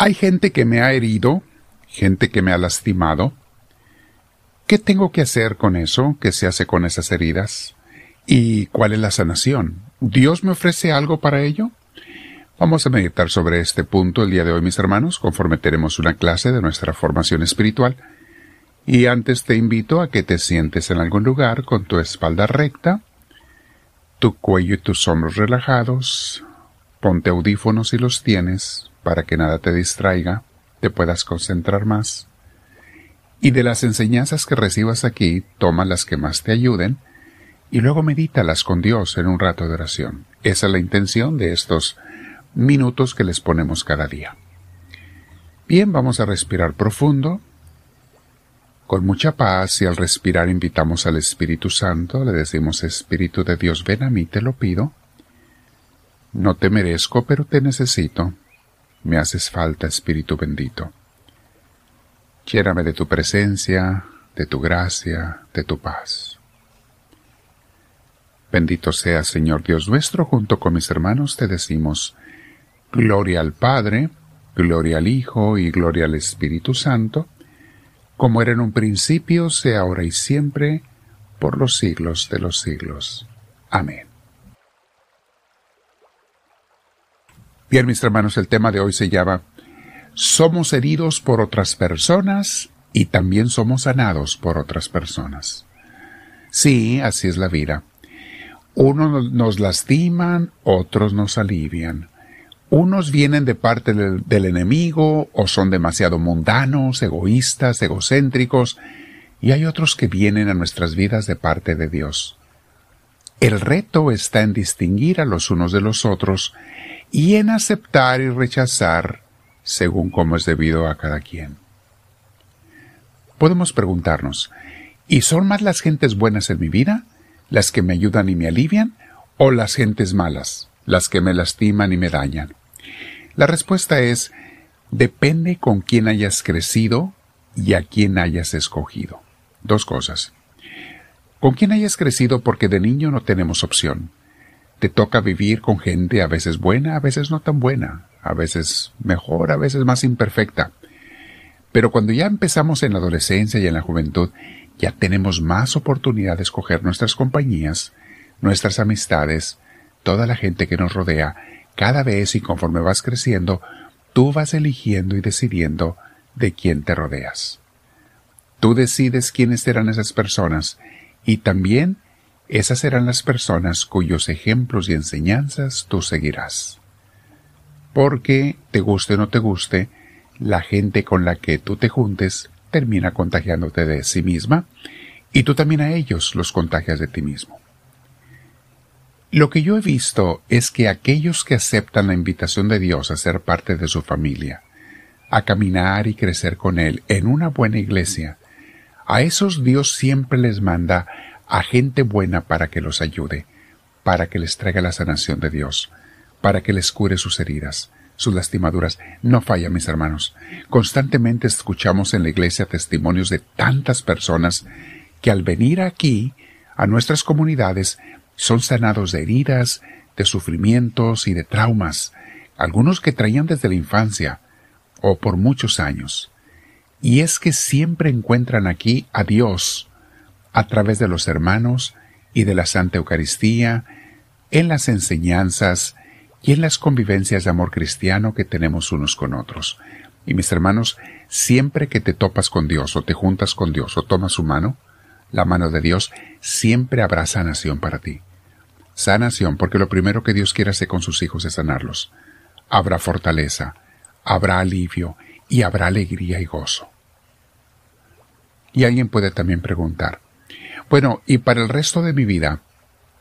Hay gente que me ha herido, gente que me ha lastimado. ¿Qué tengo que hacer con eso? ¿Qué se hace con esas heridas? ¿Y cuál es la sanación? ¿Dios me ofrece algo para ello? Vamos a meditar sobre este punto el día de hoy, mis hermanos, conforme tenemos una clase de nuestra formación espiritual. Y antes te invito a que te sientes en algún lugar con tu espalda recta, tu cuello y tus hombros relajados. Ponte audífonos si los tienes para que nada te distraiga, te puedas concentrar más. Y de las enseñanzas que recibas aquí, toma las que más te ayuden y luego medítalas con Dios en un rato de oración. Esa es la intención de estos minutos que les ponemos cada día. Bien, vamos a respirar profundo, con mucha paz y al respirar invitamos al Espíritu Santo, le decimos Espíritu de Dios, ven a mí, te lo pido. No te merezco, pero te necesito. Me haces falta, Espíritu bendito. Lléname de tu presencia, de tu gracia, de tu paz. Bendito sea, Señor Dios nuestro, junto con mis hermanos te decimos, Gloria al Padre, gloria al Hijo y gloria al Espíritu Santo, como era en un principio, sea ahora y siempre, por los siglos de los siglos. Amén. Bien, mis hermanos, el tema de hoy se llama Somos heridos por otras personas y también somos sanados por otras personas. Sí, así es la vida. Unos nos lastiman, otros nos alivian. Unos vienen de parte del, enemigo o son demasiado mundanos, egoístas, egocéntricos, y hay otros que vienen a nuestras vidas de parte de Dios. El reto está en distinguir a los unos de los otros y en aceptar y rechazar según como es debido a cada quien. Podemos preguntarnos, ¿y son más las gentes buenas en mi vida, las que me ayudan y me alivian, o las gentes malas, las que me lastiman y me dañan? La respuesta es, depende con quién hayas crecido y a quién hayas escogido. Dos cosas. Con quién hayas crecido porque de niño no tenemos opción. Te toca vivir con gente a veces buena, a veces no tan buena, a veces mejor, a veces más imperfecta. Pero cuando ya empezamos en la adolescencia y en la juventud, ya tenemos más oportunidad de escoger nuestras compañías, nuestras amistades, toda la gente que nos rodea cada vez y conforme vas creciendo, tú vas eligiendo y decidiendo de quién te rodeas. Tú decides quiénes serán esas personas y también esas serán las personas cuyos ejemplos y enseñanzas tú seguirás. Porque, te guste o no te guste, la gente con la que tú te juntes termina contagiándote de sí misma y tú también a ellos los contagias de ti mismo. Lo que yo he visto es que aquellos que aceptan la invitación de Dios a ser parte de su familia, a caminar y crecer con Él en una buena iglesia, a esos Dios siempre les manda a gente buena para que los ayude, para que les traiga la sanación de Dios, para que les cure sus heridas, sus lastimaduras. No falla, mis hermanos. Constantemente escuchamos en la iglesia testimonios de tantas personas que al venir aquí, a nuestras comunidades, son sanados de heridas, de sufrimientos y de traumas, algunos que traían desde la infancia o por muchos años. Y es que siempre encuentran aquí a Dios a través de los hermanos y de la Santa Eucaristía, en las enseñanzas y en las convivencias de amor cristiano que tenemos unos con otros. Y mis hermanos, siempre que te topas con Dios o te juntas con Dios o tomas su mano, la mano de Dios, siempre habrá sanación para ti. Sanación, porque lo primero que Dios quiere hacer con sus hijos es sanarlos. Habrá fortaleza, habrá alivio y habrá alegría y gozo. Y alguien puede también preguntar, bueno, y para el resto de mi vida,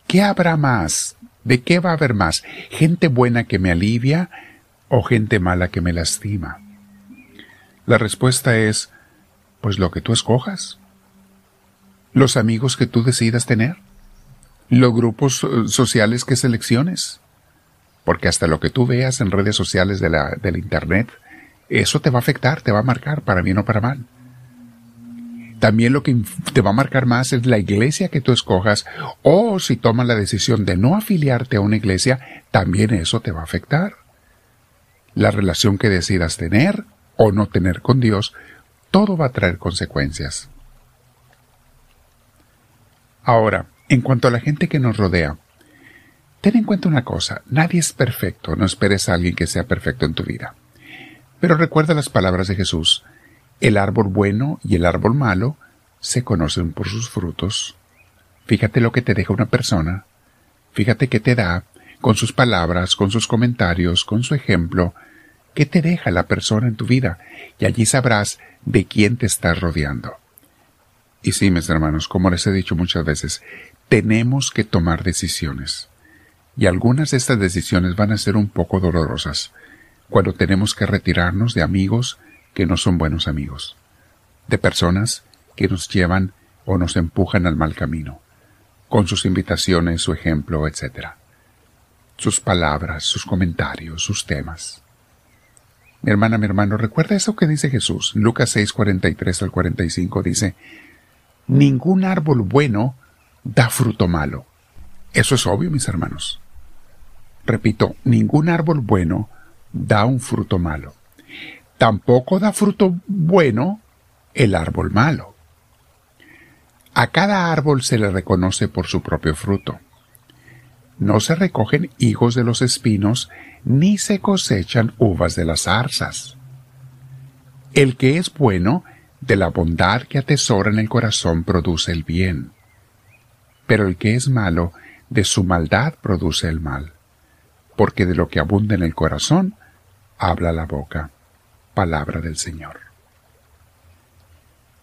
¿qué habrá más? ¿De qué va a haber más? ¿Gente buena que me alivia o gente mala que me lastima? La respuesta es, pues lo que tú escojas. Los amigos que tú decidas tener los grupos sociales que selecciones. Porque hasta lo que tú veas en redes sociales de la, del Internet, eso te va a afectar, te va a marcar, para bien o para mal. También lo que te va a marcar más es la iglesia que tú escojas, o si tomas la decisión de no afiliarte a una iglesia, también eso te va a afectar. la relación que decidas tener o no tener con Dios, todo va a traer consecuencias. Ahora, en cuanto a la gente que nos rodea, ten en cuenta una cosa, nadie es perfecto, no esperes a alguien que sea perfecto en tu vida. Pero recuerda las palabras de Jesús, el árbol bueno y el árbol malo se conocen por sus frutos. Fíjate lo que te deja una persona, fíjate qué te da, con sus palabras, con sus comentarios, con su ejemplo, qué te deja la persona en tu vida, y allí sabrás de quién te estás rodeando. Y sí, mis hermanos, como les he dicho muchas veces, tenemos que tomar decisiones. Y algunas de estas decisiones van a ser un poco dolorosas, cuando tenemos que retirarnos de amigos que no son buenos amigos, de personas que nos llevan o nos empujan al mal camino, con sus invitaciones, su ejemplo, etc. Sus palabras, sus comentarios, sus temas. Mi hermana, mi hermano, recuerda eso que dice Jesús. Lucas 6, 43 al 45 dice, Ningún árbol bueno da fruto malo. Eso es obvio, mis hermanos. Repito, ningún árbol bueno da un fruto malo. Tampoco da fruto bueno el árbol malo. A cada árbol se le reconoce por su propio fruto. No se recogen higos de los espinos, ni se cosechan uvas de las zarzas. El que es bueno, de la bondad que atesora en el corazón produce el bien. Pero el que es malo, de su maldad produce el mal. Porque de lo que abunda en el corazón, habla la boca. Palabra del Señor.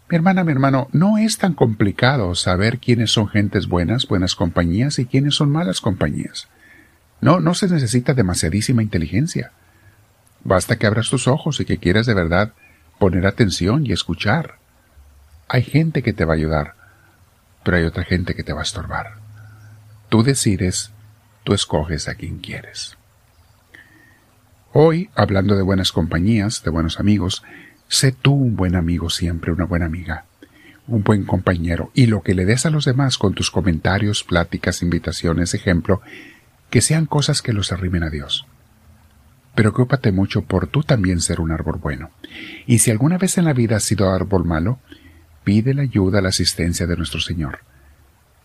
Mi hermana, mi hermano, no es tan complicado saber quiénes son gentes buenas, buenas compañías y quiénes son malas compañías. No, no se necesita demasiadísima inteligencia. Basta que abras tus ojos y que quieras de verdad poner atención y escuchar. Hay gente que te va a ayudar, pero hay otra gente que te va a estorbar. Tú decides, tú escoges a quien quieres. Hoy, hablando de buenas compañías, de buenos amigos, Sé tú un buen amigo siempre, una buena amiga, un buen compañero, y lo que le des a los demás con tus comentarios, pláticas, invitaciones, ejemplo, que sean cosas que los arrimen a Dios. Pero ocúpate mucho por tú también ser un árbol bueno. Y si alguna vez en la vida has sido árbol malo, pide la ayuda, la asistencia de nuestro Señor.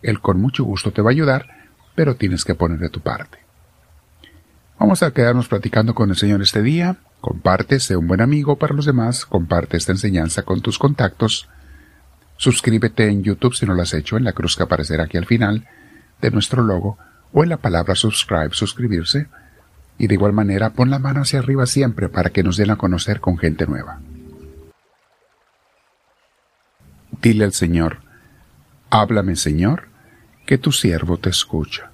Él con mucho gusto te va a ayudar, pero tienes que poner de tu parte. Vamos a quedarnos platicando con el Señor este día. Comparte, sé un buen amigo para los demás, comparte esta enseñanza con tus contactos. Suscríbete en YouTube si no lo has hecho, en la cruz que aparecerá aquí al final de nuestro logo, o en la palabra subscribe, suscribirse. Y de igual manera, pon la mano hacia arriba siempre para que nos den a conocer con gente nueva. Dile al Señor, háblame Señor, que tu siervo te escucha.